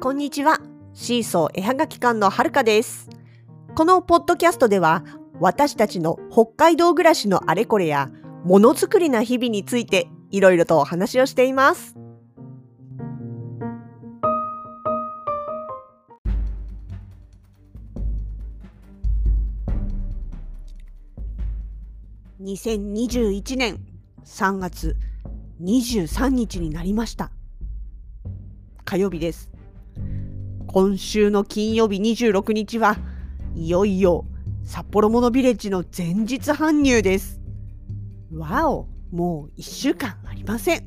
こんにちは。シーソー絵はがき館のはるかです。このポッドキャストでは、私たちの北海道暮らしのあれこれや、ものづくりな日々について、いろいろとお話をしています。2021年3月23日になりました。火曜日です。今週の金曜日26日はいよいよ札幌モノビレッジの前日搬入です。わお、もう1週間ありません。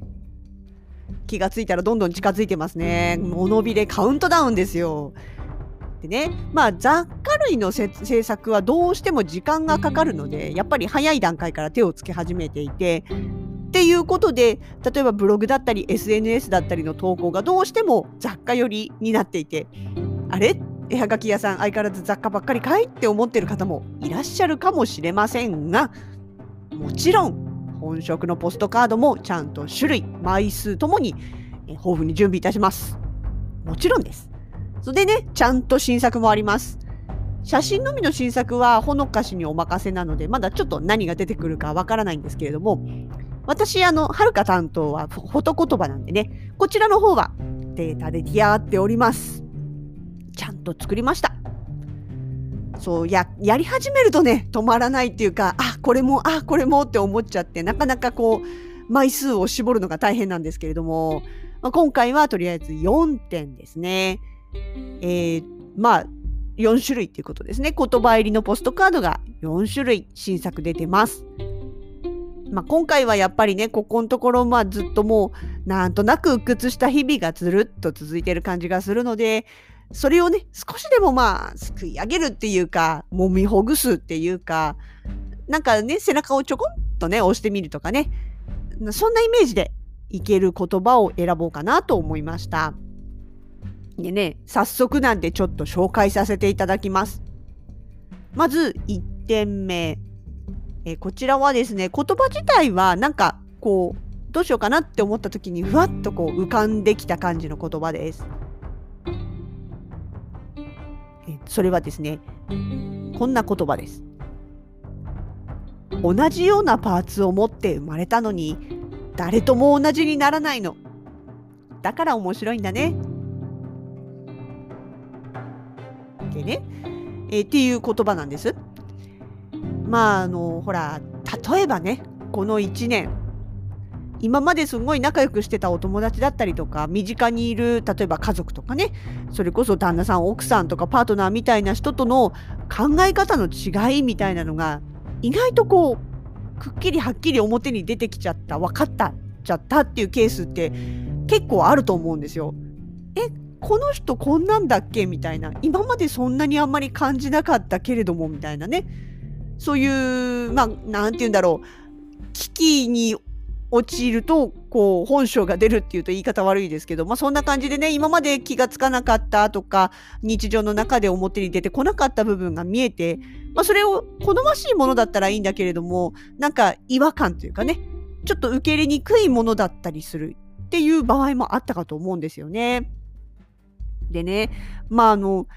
気がついたらどんどん近づいてますね。モノビレカウントダウンですよ。でね、まあ雑貨類の制作はどうしても時間がかかるので、やっぱり早い段階から手をつけ始めていて、っていうことで例えばブログだったり SNS だったりの投稿がどうしても雑貨寄りになっていてあれ？絵はがき屋さん相変わらず雑貨ばっかりかいって思ってる方もいらっしゃるかもしれませんがもちろん本職のポストカードもちゃんと種類枚数ともにえ豊富に準備いたします。もちろんです。それでねちゃんと新作もあります。写真のみの新作はほのかしにお任せなのでまだちょっと何が出てくるかわからないんですけれども私、あの、はるか担当はフォト言葉なんでね、こちらの方はデータで出来上がっております。ちゃんと作りました。そう、や、やり始めるとね、止まらないっていうか、あ、これも、あ、これもって思っちゃって、なかなかこう、枚数を絞るのが大変なんですけれども、まあ、今回はとりあえず4点ですね。えー、まあ、4種類っていうことですね。言葉入りのポストカードが4種類新作出てます。まあ、今回はやっぱりねここのところまあずっともうなんとなく鬱屈した日々がずるっと続いてる感じがするのでそれをね少しでもまあすくい上げるっていうか揉みほぐすっていうかなんかね背中をちょこんとね押してみるとかねそんなイメージでいける言葉を選ぼうかなと思いました。でね早速なんでちょっと紹介させていただきます。まず1点目。えーこちらはですね言葉自体はなんかこうどうしようかなって思った時にふわっとこう浮かんできた感じの言葉です。えそれはですねこんな言葉です。同じようなパーツを持って生まれたのに誰とも同じにならないの。だから面白いんだね。でね、えっていう言葉なんです。まああのほら例えばねこの1年今まですごい仲良くしてたお友達だったりとか身近にいる例えば家族とかねそれこそ旦那さん奥さんとかパートナーみたいな人との考え方の違いみたいなのが意外とこうくっきりはっきり表に出てきちゃった分かったちゃったっていうケースって結構あると思うんですよ。えこの人こんなんだっけみたいな今までそんなにあんまり感じなかったけれどもみたいなねそういうまあなんて言うんだろう危機に陥るとこう本性が出るっていうと言い方悪いですけど、まあ、そんな感じでね今まで気がつかなかったとか日常の中で表に出てこなかった部分が見えて、まあ、それを好ましいものだったらいいんだけれどもなんか違和感というかねちょっと受け入れにくいものだったりするっていう場合もあったかと思うんですよね。でねまああの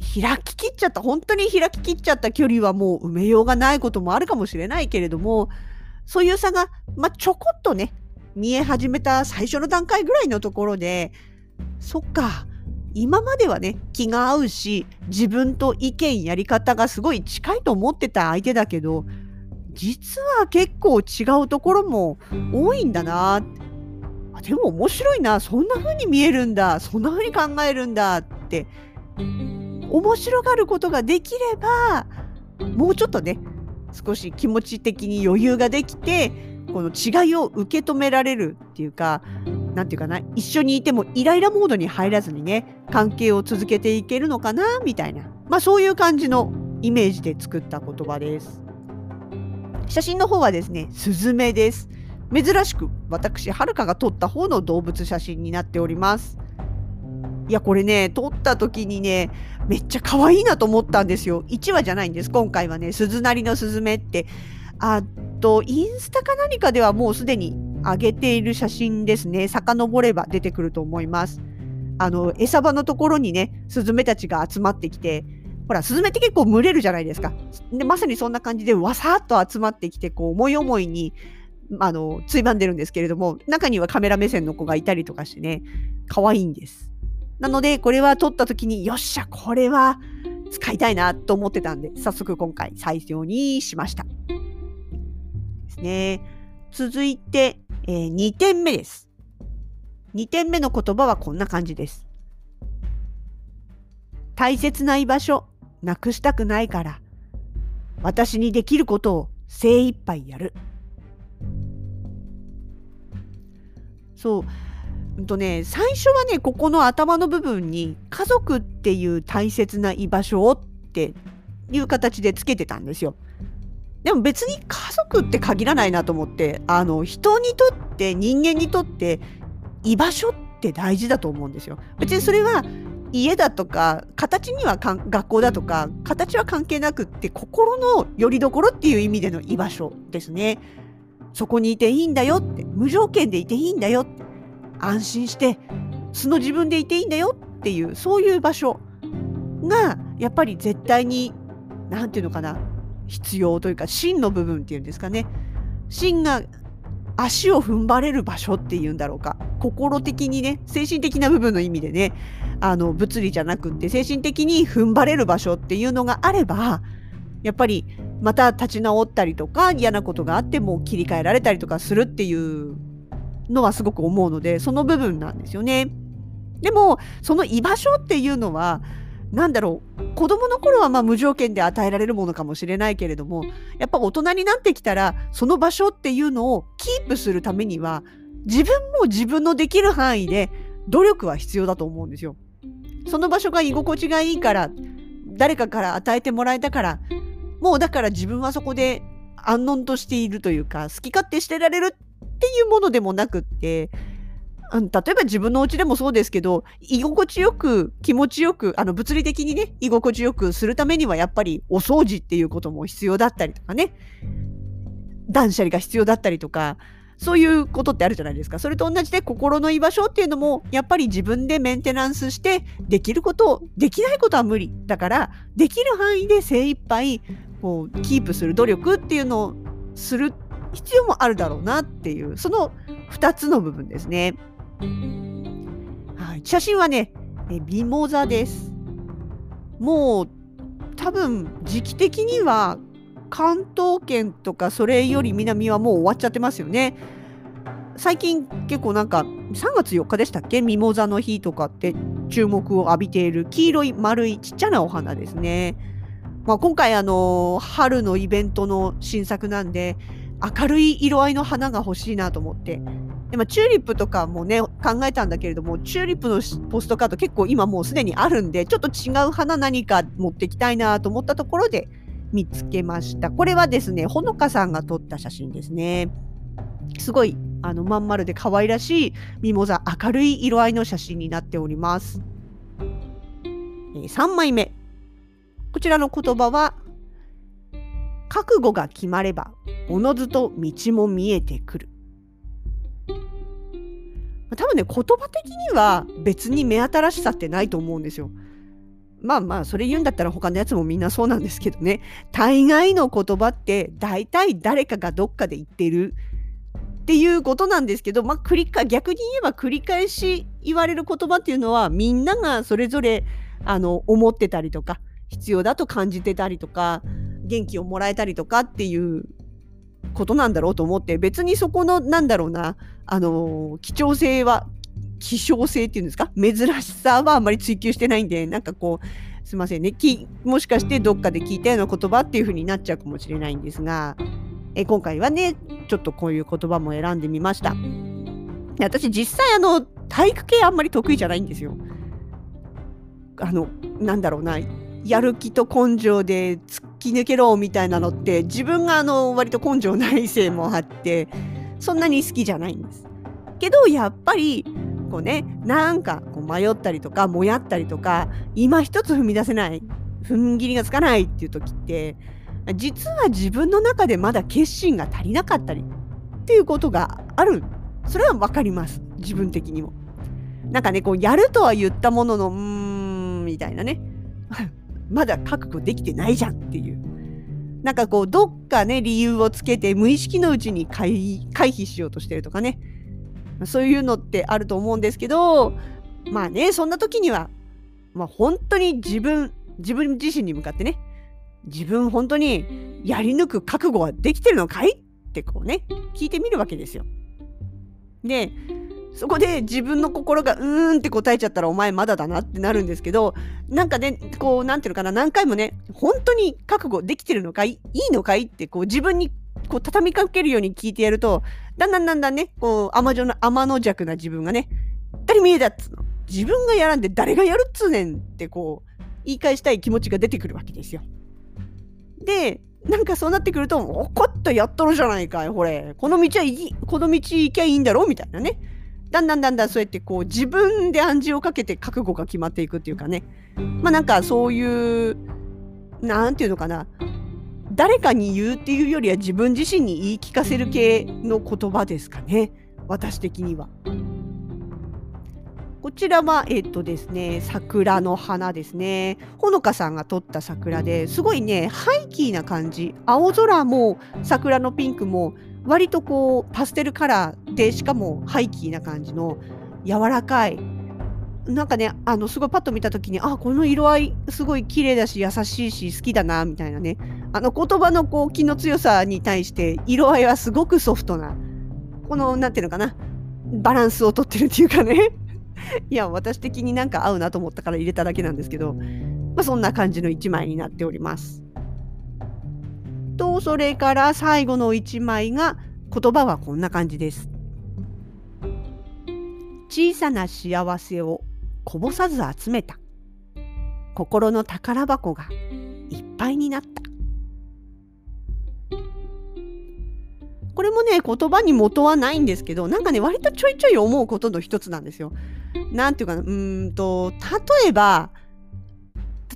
開ききっちゃった。本当に開ききっちゃった。距離はもう埋めようがないこともあるかもしれないけれどもそういう差が、まあ、ちょこっとね見え始めた最初の段階ぐらいのところでそっか今まではね気が合うし自分と意見やり方がすごい近いと思ってた相手だけど実は結構違うところも多いんだな。あでも面白いな。そんな風に見えるんだ。そんな風に考えるんだって。面白がることができればもうちょっとね少し気持ち的に余裕ができてこの違いを受け止められるっていうかなんていうかな一緒にいてもイライラモードに入らずにね関係を続けていけるのかなみたいな。まあそういう感じのイメージで作った言葉です。写真の方はですねスズメです。珍しく私はるかが撮った方の動物写真になっております。いやこれね撮った時にねめっちゃ可愛いなと思ったんですよ。1話じゃないんです。今回はね鈴なりのスズメって。あとインスタか何かではもうすでに上げている写真ですね。遡れば出てくると思います。あの餌場のところにねスズメたちが集まってきて。ほらスズメって結構群れるじゃないですか。でまさにそんな感じでわさっと集まってきてこう思い思いにあのついばんでるんですけれども中にはカメラ目線の子がいたりとかしてね可愛いんです。なのでこれは撮った時によっしゃこれは使いたいなと思ってたんで早速今回採用にしました。ですね。続いて、えー、2点目です。2点目の言葉はこんな感じです。大切な居場所なくしたくないから私にできることを精一杯やる。そう。んとね、最初はね、ここの頭の部分に家族っていう大切な居場所をっていう形でつけてたんですよ。でも別に家族って限らないなと思ってあの人にとって人間にとって居場所って大事だと思うんですよ。別にそれは家だとか形には学校だとか形は関係なくって心の拠り所っていう意味での居場所ですね。そこにいていいんだよって無条件でいていいんだよって安心して素の自分でいていいんだよっていうそういう場所がやっぱり絶対に何て言うのかな必要というか芯の部分っていうんですかね。芯が足を踏ん張れる場所っていうんだろうか。心的にね精神的な部分の意味でねあの物理じゃなくって精神的に踏ん張れる場所っていうのがあればやっぱりまた立ち直ったりとか嫌なことがあっても切り替えられたりとかするっていうのはすごく思うのでその部分なんですよね。でもその居場所っていうのは何だろう子供の頃はまあ無条件で与えられるものかもしれないけれどもやっぱ大人になってきたらその場所っていうのをキープするためには自分も自分のできる範囲で努力は必要だと思うんですよ。その場所が居心地がいいから誰かから与えてもらえたからもうだから自分はそこで安穏としているというか好き勝手してられるっていうものでもなくって例えば自分のお家でもそうですけど居心地よく気持ちよくあの物理的にね居心地よくするためにはやっぱりお掃除っていうことも必要だったりとかね断捨離が必要だったりとかそういうことってあるじゃないですか。それと同じで心の居場所っていうのもやっぱり自分でメンテナンスしてできることをできないことは無理だからできる範囲で精一杯こうキープする努力っていうのをするって必要もあるだろうなっていうその2つの部分ですね。はい、写真はねえミモザです。もう多分時期的には関東圏とかそれより南はもう終わっちゃってますよね。最近結構なんか3月4日でしたっけ？ミモザの日とかって注目を浴びている黄色い丸いちっちゃなお花ですね。まあ、今回あの春のイベントの新作なんで明るい色合いの花が欲しいなと思ってでもチューリップとかもね考えたんだけれどもチューリップのポストカード結構今もうすでにあるんでちょっと違う花何か持ってきたいなと思ったところで見つけました。これはですね、ほのかさんが撮った写真ですね。すごいあのまん丸で可愛らしいミモザ明るい色合いの写真になっております。3枚目。こちらの言葉は覚悟が決まればおのずと道も見えてくる。多分ね言葉的には別に目新しさってないと思うんですよ。まあまあそれ言うんだったら他のやつもみんなそうなんですけどね大概の言葉って大体誰かがどっかで言ってるっていうことなんですけど、まあ、繰りか逆に言えば繰り返し言われる言葉っていうのはみんながそれぞれあの思ってたりとか必要だと感じてたりとか元気をもらえたりとかっていうことなんだろうと思って別にそこのなんだろうなあの貴重性は希少性っていうんですか？珍しさはあんまり追求してないんでなんかこうすいませんね。もしかしてどっかで聞いたような言葉っていう風になっちゃうかもしれないんですがえ今回はねちょっとこういう言葉も選んでみました。私実際あの体育系あんまり得意じゃないんですよ。あのなんだろうなやる気と根性で突き抜けろみたいなのって自分があの割と根性ないせいもあってそんなに好きじゃないんです。けどやっぱりこうねなんかこう迷ったりとかもやったりとか今一つ踏み出せない踏ん切りがつかないっていう時って実は自分の中でまだ決心が足りなかったりっていうことがある。それは分かります。自分的にも。なんかねこうやるとは言ったもののうーんみたいなね。まだ覚悟できてないじゃんっていう。なんかこうどっかね理由をつけて無意識のうちに回避しようとしてるとかね。そういうのってあると思うんですけどまあねそんな時には、まあ、本当に自分自分自身に向かってね自分本当にやり抜く覚悟はできてるのかい？ってこうね聞いてみるわけですよ。でそこで自分の心がうーんって答えちゃったらお前まだだなってなるんですけどなんかねこうなんていうのかな何回もね本当に覚悟できてるのかい？いいのかいってこう自分にこう畳みかけるように聞いてやるとだんだんだんだんねこう甘の甘の弱な自分がね誰見えだっつうの自分がやらんで誰がやるっつうねんってこう言い返したい気持ちが出てくるわけですよ。でなんかそうなってくると、怒ったやっとるじゃないかい、これ。この道はいい、この道行きゃいいんだろ？うみたいなね。だんだんだんだんそうやってこう自分で暗示をかけて覚悟が決まっていくっていうかね。まあなんかそういう、なんていうのかな。誰かに言うっていうよりは自分自身に言い聞かせる系の言葉ですかね。私的には。こちらは、えっとですね、桜の花ですね。ほのかさんが撮った桜ですごいね、ハイキーな感じ。青空も桜のピンクも割とこうパステルカラーでしかもハイキーな感じの柔らかい。なんかねあのすごいパッと見た時にあこの色合いすごい綺麗だし優しいし好きだなみたいなね。あの言葉のこう気の強さに対して色合いはすごくソフトなこの何ていうのかなバランスをとってるっていうかね。いや私的になんか合うなと思ったから入れただけなんですけど、まあ、そんな感じの1枚になっております。とそれから最後の1枚が言葉はこんな感じです。小さな幸せをこぼさず集めた心の宝箱がいっぱいになったこれもね言葉に元はないんですけどなんかね割とちょいちょい思うことの一つなんですよ。なんていうかうんと例えば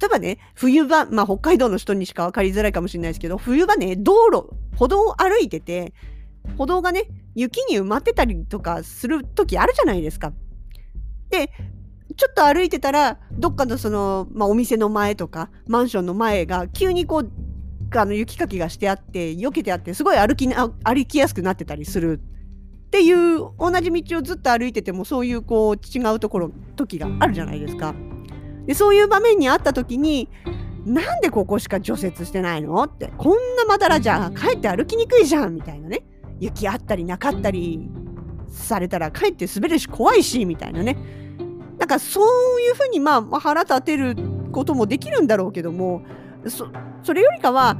例えばね冬場まあ北海道の人にしか分かりづらいかもしれないですけど冬場ね道路歩道を歩いてて歩道がね雪に埋まってたりとかする時あるじゃないですか。でちょっと歩いてたらどっかのその、まあ、お店の前とかマンションの前が急にこうあの雪かきがしてあって避けてあってすごい歩き歩きやすくなってたりするっていう同じ道をずっと歩いててもそういうこう違うところ時があるじゃないですか。でそういう場面にあった時になんでここしか除雪してないの？ってこんなまだらじゃかえって歩きにくいじゃんみたいなね雪あったりなかったりされたらかえって滑るし怖いしみたいなね。なんかそういうふうにまあ腹立てることもできるんだろうけどもそそれよりかは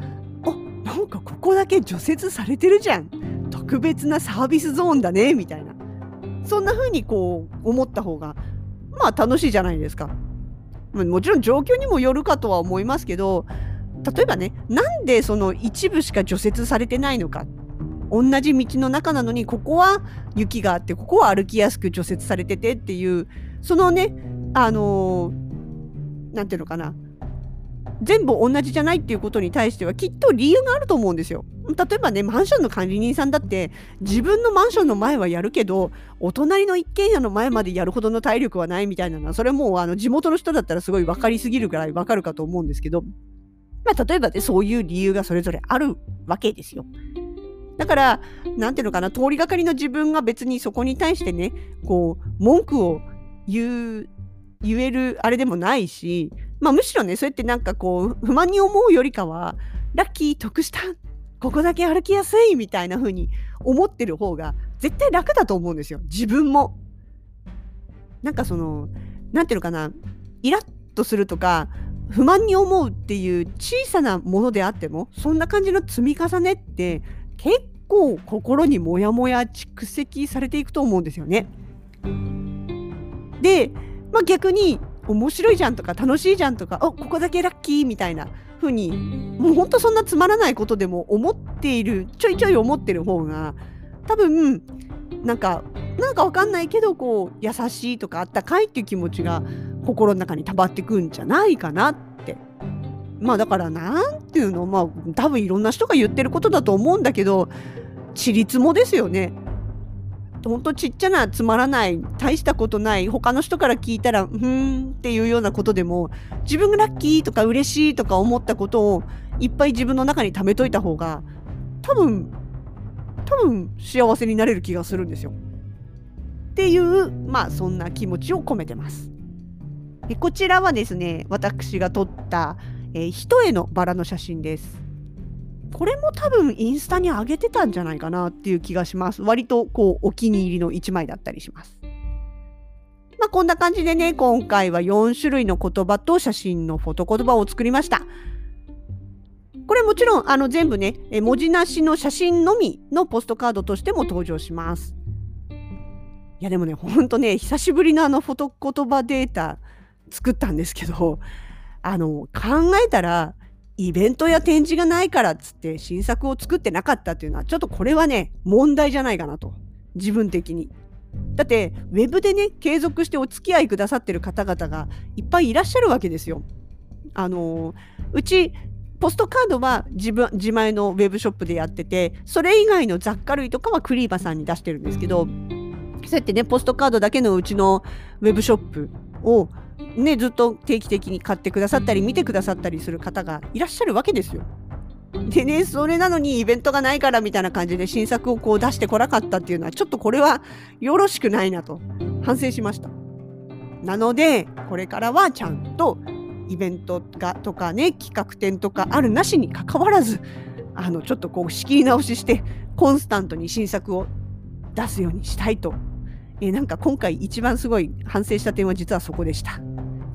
あなんかここだけ除雪されてるじゃん。特別なサービスゾーンだねみたいな。そんな風にこう思った方がまあ楽しいじゃないですか。もちろん状況にもよるかとは思いますけど例えばねなんでその一部しか除雪されてないのか同じ道の中なのにここは雪があってここは歩きやすく除雪されててっていうそのねあの何、ー、ていうのかな全部同じじゃないっていうことに対してはきっと理由があると思うんですよ。例えばねマンションの管理人さんだって自分のマンションの前はやるけどお隣の一軒家の前までやるほどの体力はないみたいなのはそれもうあの地元の人だったらすごい分かりすぎるぐらい分かるかと思うんですけど、まあ、例えばねそういう理由がそれぞれあるわけですよ。だから、なんていうのかな、通りがかりの自分が別にそこに対してね、こう、文句を言う、言えるあれでもないし、まあ、むしろねそうやってなんかこう不満に思うよりかはラッキー得したここだけ歩きやすいみたいな風に思ってる方が絶対楽だと思うんですよ自分も。なんかその何ていうのかなイラッとするとか不満に思うっていう小さなものであってもそんな感じの積み重ねって結構心にモヤモヤ蓄積されていくと思うんですよね。で、まあ、逆に面白いじゃんとか楽しいじゃんとかおここだけラッキーみたいな風にもうほんとそんなつまらないことでも思っているちょいちょい思ってる方が多分なんかなんかわかんないけどこう優しいとかあったかいっていう気持ちが心の中にたまってくんじゃないかなって。まあだからなんていうのまあ多分いろんな人が言ってることだと思うんだけどちりつもですよね。ほんとちっちゃなつまらない大したことない他の人から聞いたらうんっていうようなことでも自分がラッキーとか嬉しいとか思ったことをいっぱい自分の中に貯めといた方が多分多分幸せになれる気がするんですよ。っていうまあそんな気持ちを込めてます。こちらはですね私が撮った、えー、一重のバラの写真です。これも多分インスタに上げてたんじゃないかなっていう気がします。割とこうお気に入りの1枚だったりします。まあ、こんな感じでね今回は4種類の言葉と写真のフォト言葉を作りました。これもちろんあの全部ね文字なしの写真のみのポストカードとしても登場します。いやでもねほんとね久しぶりのあのフォト言葉データ作ったんですけどあの考えたらイベントや展示がないからっつって新作を作ってなかったっていうのはちょっとこれはね問題じゃないかなと自分的に。だってウェブでね継続してお付き合いくださってる方々がいっぱいいらっしゃるわけですよ。あのうちポストカードは自分自前のウェブショップでやっててそれ以外の雑貨類とかはクリーバさんに出してるんですけどそうやってねポストカードだけのうちのウェブショップをねずっと定期的に買ってくださったり見てくださったりする方がいらっしゃるわけですよ。でねそれなのにイベントがないからみたいな感じで新作をこう出してこなかったっていうのはちょっとこれはよろしくないなと反省しました。なのでこれからはちゃんとイベントがとかね企画展とかあるなしにかかわらずあのちょっとこう仕切り直ししてコンスタントに新作を出すようにしたいと、えー、なんか今回一番すごい反省した点は実はそこでした。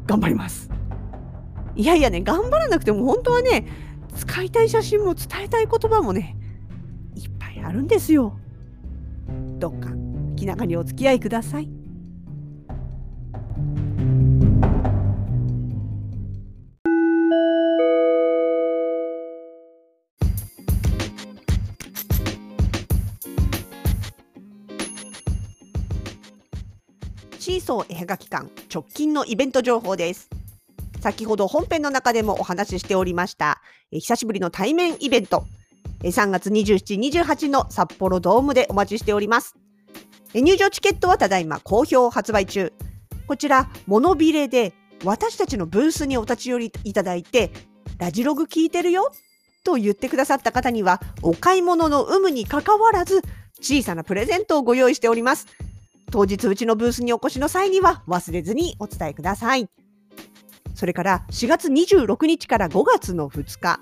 頑張ります。いやいやね頑張らなくても本当はね使いたい写真も伝えたい言葉もねいっぱいあるんですよ。どうか気長にお付き合いください。シーソー絵はがき館直近のイベント情報です。先ほど本編の中でもお話ししておりました、え久しぶりの対面イベント、え3月27、28の札幌ドームでお待ちしております。入場チケットはただいま好評発売中。こちら、モノビレで私たちのブースにお立ち寄りいただいて、ラジログ聞いてるよ？と言ってくださった方には、お買い物の有無にかかわらず、小さなプレゼントをご用意しております。当日うちのブースにお越しの際には忘れずにお伝えください。それから4月26日から5月の2日、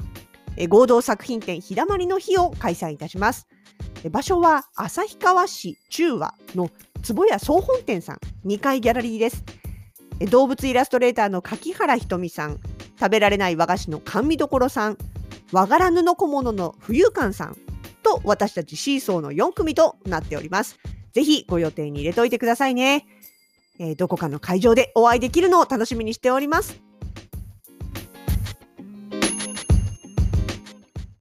合同作品展日だまりの日を開催いたします。場所は旭川市中和の坪谷総本店さん2階ギャラリーです。動物イラストレーターの柿原ひとみさん、食べられない和菓子の甘味どころさん、和柄布小物の浮遊館さんと私たちシーソーの4組となっております。ぜひご予定に入れといてくださいね。えー、どこかの会場でお会いできるのを楽しみにしております。